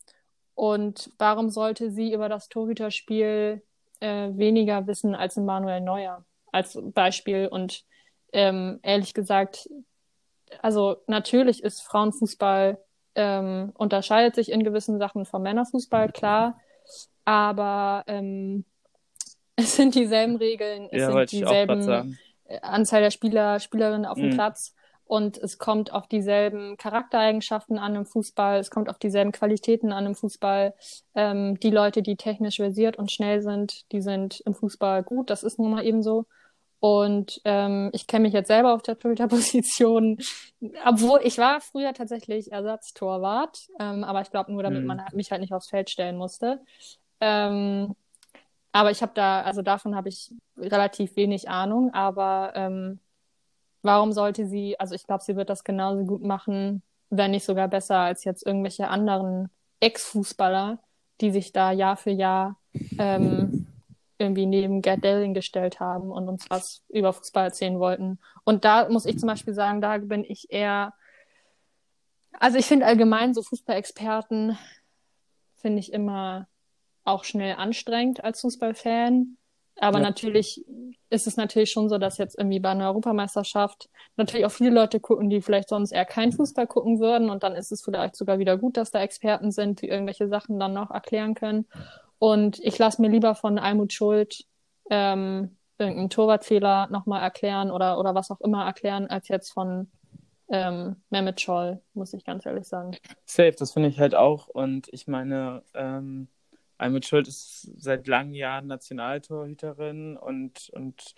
B: und warum sollte sie über das Torhüterspiel äh, weniger wissen als Manuel Neuer als Beispiel? Und ähm, ehrlich gesagt, also natürlich ist Frauenfußball ähm, unterscheidet sich in gewissen Sachen vom Männerfußball, klar, aber ähm, *laughs* es sind dieselben Regeln, es ja, sind dieselben Anzahl der Spieler, Spielerinnen auf dem mhm. Platz und es kommt auf dieselben Charaktereigenschaften an im Fußball, es kommt auf dieselben Qualitäten an im Fußball. Ähm, die Leute, die technisch versiert und schnell sind, die sind im Fußball gut, das ist nun mal eben so. Und ähm, ich kenne mich jetzt selber auf der Torhüterposition, *laughs* obwohl ich war früher tatsächlich Ersatztorwart, ähm, aber ich glaube nur, damit mhm. man mich halt nicht aufs Feld stellen musste. Ähm, aber ich habe da, also davon habe ich relativ wenig Ahnung, aber ähm, warum sollte sie, also ich glaube, sie wird das genauso gut machen, wenn nicht sogar besser als jetzt irgendwelche anderen Ex-Fußballer, die sich da Jahr für Jahr ähm, irgendwie neben Gerd Delling gestellt haben und uns was über Fußball erzählen wollten. Und da muss ich zum Beispiel sagen, da bin ich eher, also ich finde allgemein so Fußballexperten finde ich immer auch schnell anstrengend als Fußballfan. Aber ja. natürlich ist es natürlich schon so, dass jetzt irgendwie bei einer Europameisterschaft natürlich auch viele Leute gucken, die vielleicht sonst eher kein Fußball gucken würden. Und dann ist es vielleicht sogar wieder gut, dass da Experten sind, die irgendwelche Sachen dann noch erklären können. Und ich lasse mir lieber von Almut Schuld ähm, irgendeinen Torwartfehler nochmal erklären oder, oder was auch immer erklären, als jetzt von ähm, Mehmet Scholl, muss ich ganz ehrlich sagen.
A: Safe, das finde ich halt auch. Und ich meine, ähm, Almut Schuld ist seit langen Jahren Nationaltorhüterin und, und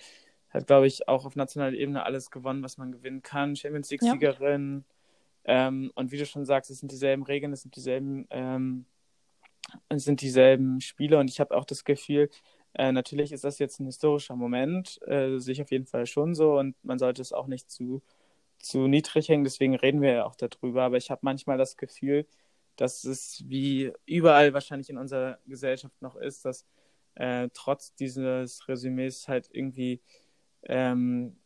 A: hat, glaube ich, auch auf nationaler Ebene alles gewonnen, was man gewinnen kann. Champions League-Siegerin. Ja. Ähm, und wie du schon sagst, es sind dieselben Regeln, es sind dieselben, ähm, sind dieselben Spiele. Und ich habe auch das Gefühl, äh, natürlich ist das jetzt ein historischer Moment, äh, sehe ich auf jeden Fall schon so. Und man sollte es auch nicht zu, zu niedrig hängen, deswegen reden wir ja auch darüber. Aber ich habe manchmal das Gefühl, dass es wie überall wahrscheinlich in unserer Gesellschaft noch ist, dass äh, trotz dieses Resümees halt irgendwie ähm,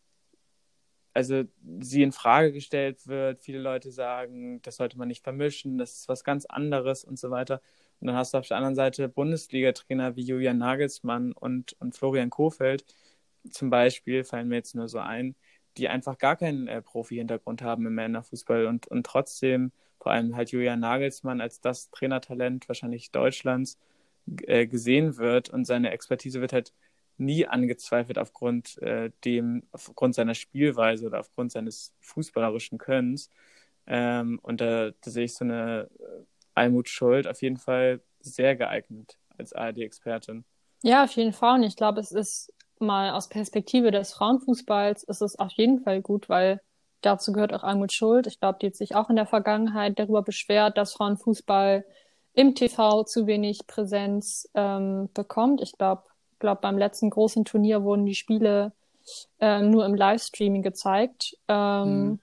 A: also sie in Frage gestellt wird. Viele Leute sagen, das sollte man nicht vermischen, das ist was ganz anderes und so weiter. Und dann hast du auf der anderen Seite Bundesliga-Trainer wie Julian Nagelsmann und, und Florian Kofeld zum Beispiel, fallen mir jetzt nur so ein, die einfach gar keinen äh, Profi-Hintergrund haben im Männerfußball und, und trotzdem vor allem halt Julian Nagelsmann als das Trainertalent wahrscheinlich Deutschlands äh, gesehen wird und seine Expertise wird halt nie angezweifelt aufgrund äh, dem, aufgrund seiner Spielweise oder aufgrund seines fußballerischen Könnens. Ähm, und da, da, sehe ich so eine Almut Schuld auf jeden Fall sehr geeignet als ARD-Expertin.
B: Ja, auf jeden Fall. Und ich glaube, es ist mal aus Perspektive des Frauenfußballs ist es auf jeden Fall gut, weil dazu gehört auch Almut Schuld. Ich glaube, die hat sich auch in der Vergangenheit darüber beschwert, dass Frauenfußball im TV zu wenig Präsenz ähm, bekommt. Ich glaube, glaub, beim letzten großen Turnier wurden die Spiele äh, nur im Livestreaming gezeigt. Ähm, mhm.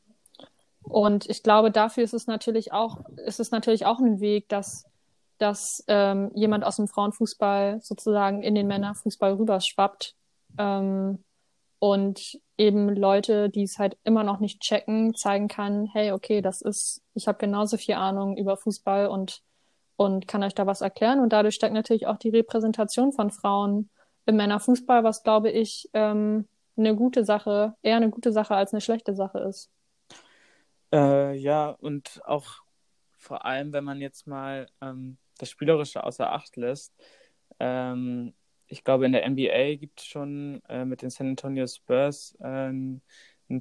B: Und ich glaube, dafür ist es natürlich auch, ist es natürlich auch ein Weg, dass, dass ähm, jemand aus dem Frauenfußball sozusagen in den Männerfußball rüberschwappt. Ähm, und eben Leute, die es halt immer noch nicht checken, zeigen kann, hey, okay, das ist, ich habe genauso viel Ahnung über Fußball und, und kann euch da was erklären. Und dadurch steigt natürlich auch die Repräsentation von Frauen im Männerfußball, was glaube ich ähm, eine gute Sache, eher eine gute Sache als eine schlechte Sache ist.
A: Äh, ja, und auch vor allem, wenn man jetzt mal ähm, das Spielerische außer Acht lässt, ähm, ich glaube, in der NBA gibt es schon äh, mit den San Antonio Spurs äh, ein,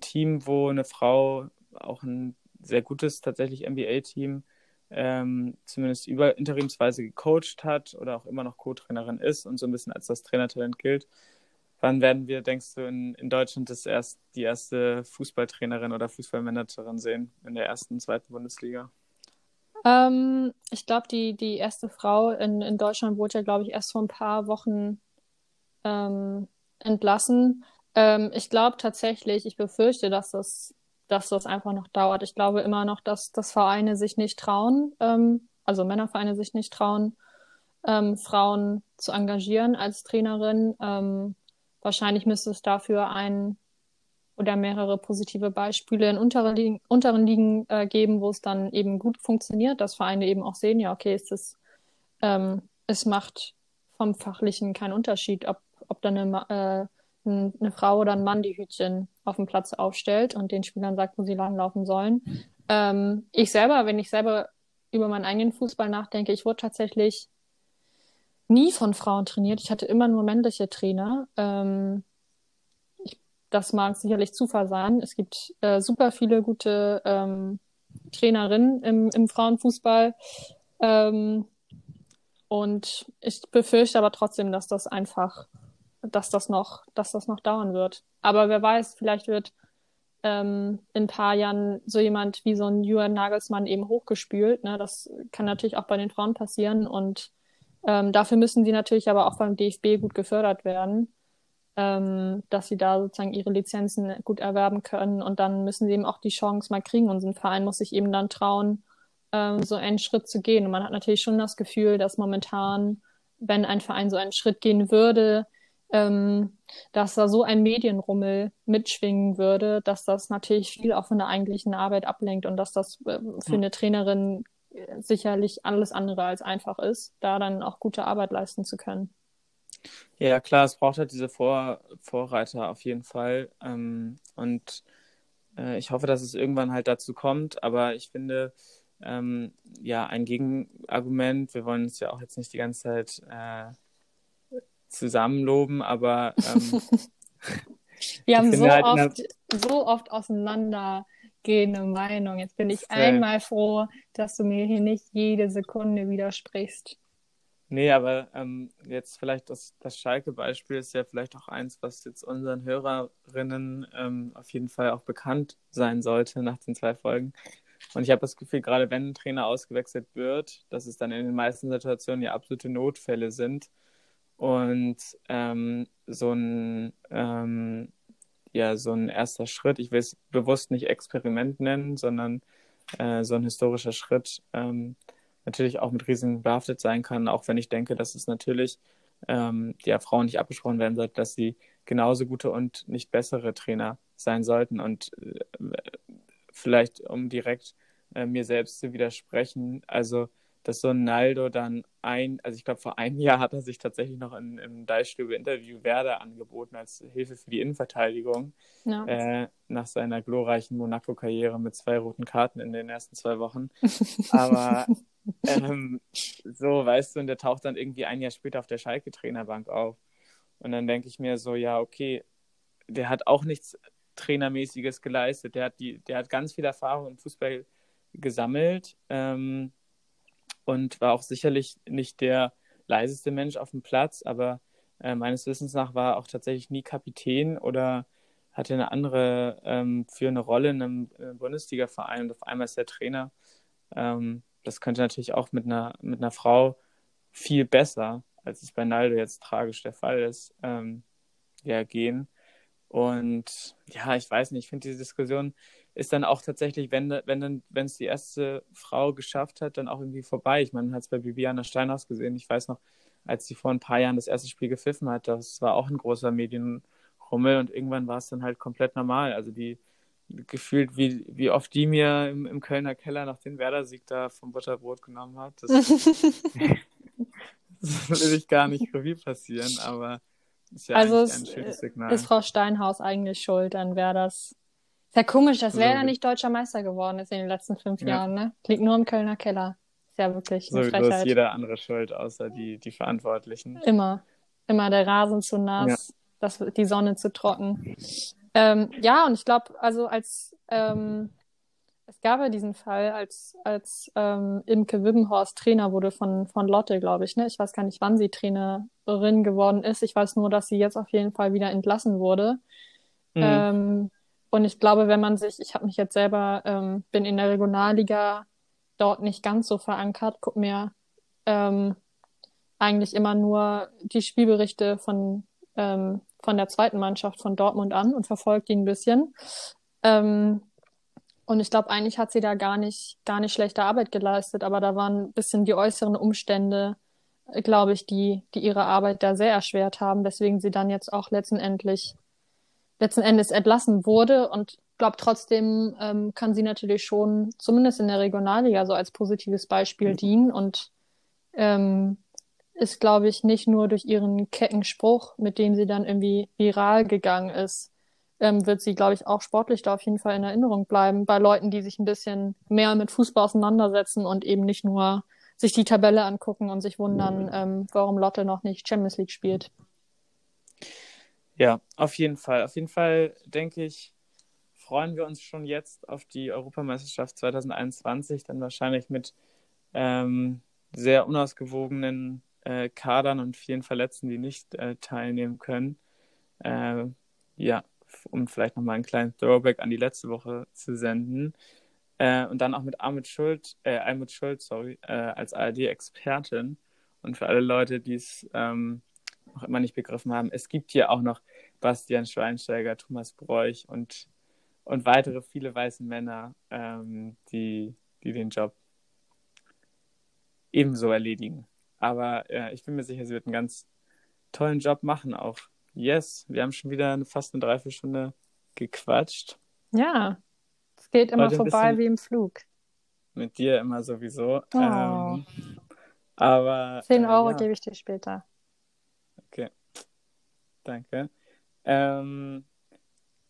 A: Team, wo eine Frau auch ein sehr gutes tatsächlich NBA-Team ähm, zumindest über interimsweise gecoacht hat oder auch immer noch Co-Trainerin ist und so ein bisschen als das Trainertalent gilt. Wann werden wir, denkst du, in, in Deutschland das erst die erste Fußballtrainerin oder Fußballmanagerin sehen in der ersten, zweiten Bundesliga?
B: Ähm, ich glaube, die, die erste Frau in, in Deutschland wurde ja, glaube ich, erst vor ein paar Wochen ähm, entlassen. Ähm, ich glaube tatsächlich, ich befürchte, dass das, dass das einfach noch dauert. Ich glaube immer noch, dass, dass Vereine sich nicht trauen, ähm, also Männervereine sich nicht trauen, ähm, Frauen zu engagieren als Trainerin. Wahrscheinlich müsste es dafür ein oder mehrere positive Beispiele in unteren Ligen, unteren Ligen äh, geben, wo es dann eben gut funktioniert, dass Vereine eben auch sehen, ja, okay, es ist, ähm, es macht vom Fachlichen keinen Unterschied, ob, ob dann eine, äh, eine Frau oder ein Mann die Hütchen auf dem Platz aufstellt und den Spielern sagt, wo sie langlaufen sollen. Ähm, ich selber, wenn ich selber über meinen eigenen Fußball nachdenke, ich wurde tatsächlich nie von Frauen trainiert. Ich hatte immer nur männliche Trainer. Ähm, das mag sicherlich Zufall sein. Es gibt äh, super viele gute ähm, Trainerinnen im, im Frauenfußball. Ähm, und ich befürchte aber trotzdem, dass das einfach, dass das noch, dass das noch dauern wird. Aber wer weiß, vielleicht wird ähm, in ein paar Jahren so jemand wie so ein Julian Nagelsmann eben hochgespült. Ne? Das kann natürlich auch bei den Frauen passieren. Und ähm, dafür müssen sie natürlich aber auch beim DFB gut gefördert werden ähm, dass sie da sozusagen ihre Lizenzen gut erwerben können. Und dann müssen sie eben auch die Chance mal kriegen. Und so ein Verein muss sich eben dann trauen, ähm, so einen Schritt zu gehen. Und man hat natürlich schon das Gefühl, dass momentan, wenn ein Verein so einen Schritt gehen würde, ähm, dass da so ein Medienrummel mitschwingen würde, dass das natürlich viel auch von der eigentlichen Arbeit ablenkt und dass das äh, für eine Trainerin sicherlich alles andere als einfach ist, da dann auch gute Arbeit leisten zu können.
A: Ja, klar, es braucht halt diese Vor Vorreiter auf jeden Fall. Ähm, und äh, ich hoffe, dass es irgendwann halt dazu kommt. Aber ich finde, ähm, ja, ein Gegenargument, wir wollen uns ja auch jetzt nicht die ganze Zeit äh, zusammenloben, aber ähm, *laughs*
B: wir haben so, halt oft, so oft auseinandergehende Meinungen. Jetzt bin ich einmal froh, dass du mir hier nicht jede Sekunde widersprichst.
A: Nee, aber ähm, jetzt vielleicht das, das Schalke-Beispiel ist ja vielleicht auch eins, was jetzt unseren Hörerinnen ähm, auf jeden Fall auch bekannt sein sollte nach den zwei Folgen. Und ich habe das Gefühl, gerade wenn ein Trainer ausgewechselt wird, dass es dann in den meisten Situationen ja absolute Notfälle sind. Und ähm, so ein ähm, ja, so ein erster Schritt, ich will es bewusst nicht Experiment nennen, sondern äh, so ein historischer Schritt, ähm, natürlich auch mit Risiken behaftet sein kann, auch wenn ich denke, dass es natürlich ähm, der Frauen nicht abgesprochen werden sollte, dass sie genauso gute und nicht bessere Trainer sein sollten. Und äh, vielleicht, um direkt äh, mir selbst zu widersprechen, also dass so ein Naldo dann ein, also ich glaube, vor einem Jahr hat er sich tatsächlich noch in, im Deichstube-Interview Werder angeboten als Hilfe für die Innenverteidigung ja. äh, nach seiner glorreichen Monaco-Karriere mit zwei roten Karten in den ersten zwei Wochen. *laughs* Aber ähm, so, weißt du, und der taucht dann irgendwie ein Jahr später auf der Schalke-Trainerbank auf. Und dann denke ich mir so, ja, okay, der hat auch nichts Trainermäßiges geleistet. Der hat, die, der hat ganz viel Erfahrung im Fußball gesammelt ähm, und war auch sicherlich nicht der leiseste Mensch auf dem Platz, aber Äh, meines Wissens nach war auch tatsächlich nie Kapitän oder hatte eine andere ähm, führende Rolle in einem, in einem Bundesliga-Verein und auf einmal ist er Trainer. Ähm, das könnte natürlich auch mit einer, mit einer Frau viel besser, als es bei Naldo jetzt tragisch der Fall ist, ähm, ja, gehen. Und ja, ich weiß nicht, ich finde diese Diskussion ist dann auch tatsächlich, wenn, wenn dann, wenn es die erste Frau geschafft hat, dann auch irgendwie vorbei. Ich meine, man hat es bei Bibiana Steinhaus gesehen. Ich weiß noch, als sie vor ein paar Jahren das erste Spiel gepfiffen hat, das war auch ein großer Medienrummel und irgendwann war es dann halt komplett normal. Also die gefühlt, wie, wie oft die mir im, im Kölner Keller nach dem Werder-Sieg da vom Butterbrot genommen hat. Das, das *laughs* *laughs* will ich gar nicht Revue passieren, aber ist ja
B: also ein schönes Signal. Ist Frau Steinhaus eigentlich schuld an Werders ist ja komisch, dass Werder so, nicht deutscher Meister geworden ist in den letzten fünf ja. Jahren, ne? Liegt nur im Kölner Keller. Ist ja wirklich
A: eine so, Frechheit. ist jeder andere schuld, außer die, die Verantwortlichen.
B: Immer. Immer der Rasen zu nass, ja. das, die Sonne zu trocken. Ähm, ja, und ich glaube, also als ähm, es gab ja diesen Fall, als, als ähm, Imke Wibbenhorst Trainer wurde von, von Lotte, glaube ich. Ne? Ich weiß gar nicht, wann sie Trainerin geworden ist. Ich weiß nur, dass sie jetzt auf jeden Fall wieder entlassen wurde. Mhm. Ähm, und ich glaube, wenn man sich, ich habe mich jetzt selber, ähm, bin in der Regionalliga dort nicht ganz so verankert, guck mir ähm, eigentlich immer nur die Spielberichte von, ähm, von der zweiten Mannschaft von Dortmund an und verfolge die ein bisschen. Ähm, und ich glaube, eigentlich hat sie da gar nicht, gar nicht schlechte Arbeit geleistet, aber da waren ein bisschen die äußeren Umstände, glaube ich, die, die ihre Arbeit da sehr erschwert haben, weswegen sie dann jetzt auch letztendlich letzten Endes entlassen wurde und glaube trotzdem ähm, kann sie natürlich schon zumindest in der Regionalliga so als positives Beispiel mhm. dienen und ähm, ist, glaube ich, nicht nur durch ihren kecken Spruch, mit dem sie dann irgendwie viral gegangen ist, ähm, wird sie, glaube ich, auch sportlich da auf jeden Fall in Erinnerung bleiben bei Leuten, die sich ein bisschen mehr mit Fußball auseinandersetzen und eben nicht nur sich die Tabelle angucken und sich wundern, ähm, warum Lotte noch nicht Champions League spielt.
A: Ja, auf jeden Fall. Auf jeden Fall denke ich, freuen wir uns schon jetzt auf die Europameisterschaft 2021, dann wahrscheinlich mit ähm, sehr unausgewogenen äh, Kadern und vielen Verletzten, die nicht äh, teilnehmen können. Äh, ja, um vielleicht nochmal einen kleinen Throwback an die letzte Woche zu senden. Äh, und dann auch mit Armut Schuld, äh, Almut Schuld, sorry, äh, als ARD-Expertin. Und für alle Leute, die es ähm, noch immer nicht begriffen haben, es gibt hier auch noch Bastian Schweinsteiger, Thomas Bräuch und, und weitere viele weiße Männer, ähm, die, die den Job ebenso erledigen. Aber äh, ich bin mir sicher, sie wird einen ganz tollen Job machen auch. Yes, wir haben schon wieder eine, fast eine Dreiviertelstunde gequatscht.
B: Ja, es geht immer Heute vorbei wie im Flug.
A: Mit dir immer sowieso. Oh. Ähm, aber.
B: 10 Euro äh, ja. gebe ich dir später.
A: Danke. Ähm,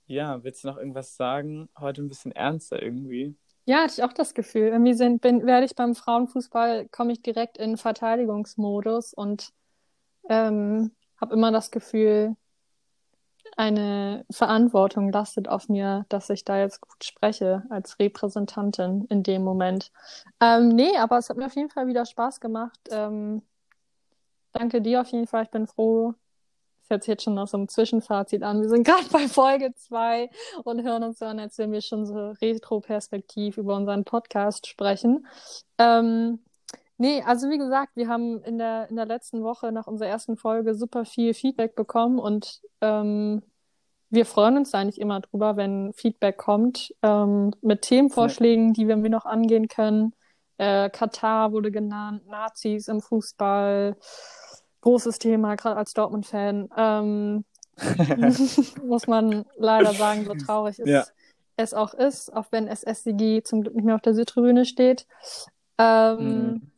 A: ja, willst du noch irgendwas sagen? Heute ein bisschen ernster irgendwie.
B: Ja, hatte ich auch das Gefühl. Irgendwie sind, bin, werde ich beim Frauenfußball, komme ich direkt in Verteidigungsmodus und ähm, habe immer das Gefühl, eine Verantwortung lastet auf mir, dass ich da jetzt gut spreche als Repräsentantin in dem Moment. Ähm, nee, aber es hat mir auf jeden Fall wieder Spaß gemacht. Ähm, danke dir auf jeden Fall. Ich bin froh, das hört sich jetzt schon nach so einem Zwischenfazit an. Wir sind gerade *laughs* bei Folge 2 und hören uns so an, als wenn wir schon so retroperspektiv über unseren Podcast sprechen. Ähm, nee, also wie gesagt, wir haben in der, in der letzten Woche nach unserer ersten Folge super viel Feedback bekommen und ähm, wir freuen uns eigentlich immer drüber, wenn Feedback kommt, ähm, mit Themenvorschlägen, die wir noch angehen können. Äh, Katar wurde genannt, Nazis im Fußball, großes Thema, gerade als Dortmund-Fan. Ähm, *laughs* muss man leider sagen, so traurig ist, ja. es auch ist, auch wenn SSCG zum Glück nicht mehr auf der Südtribüne steht. Ähm, mhm.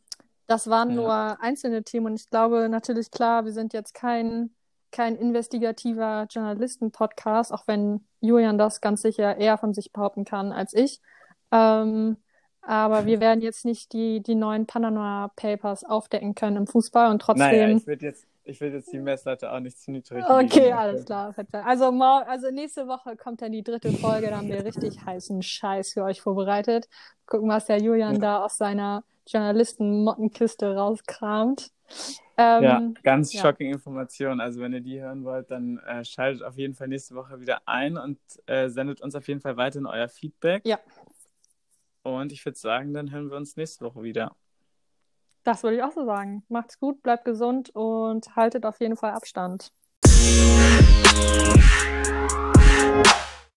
B: Das waren ja. nur einzelne Themen und ich glaube natürlich klar, wir sind jetzt kein, kein investigativer Journalisten-Podcast, auch wenn Julian das ganz sicher eher von sich behaupten kann als ich. Ähm, aber wir werden jetzt nicht die, die neuen Panama Papers aufdecken können im Fußball und trotzdem.
A: Naja, ich würde jetzt, ich will jetzt die Messlatte auch nicht zu niedrig
B: Okay, liegen. alles klar. Also, also nächste Woche kommt dann die dritte Folge, da haben wir richtig heißen Scheiß für euch vorbereitet. Gucken, was der Julian da aus seiner Journalisten-Mottenkiste rauskramt.
A: Ähm, ja, ganz ja. shocking Information. Also wenn ihr die hören wollt, dann äh, schaltet auf jeden Fall nächste Woche wieder ein und äh, sendet uns auf jeden Fall weiterhin euer Feedback.
B: Ja.
A: Und ich würde sagen, dann hören wir uns nächste Woche wieder.
B: Das würde ich auch so sagen. Macht's gut, bleibt gesund und haltet auf jeden Fall Abstand.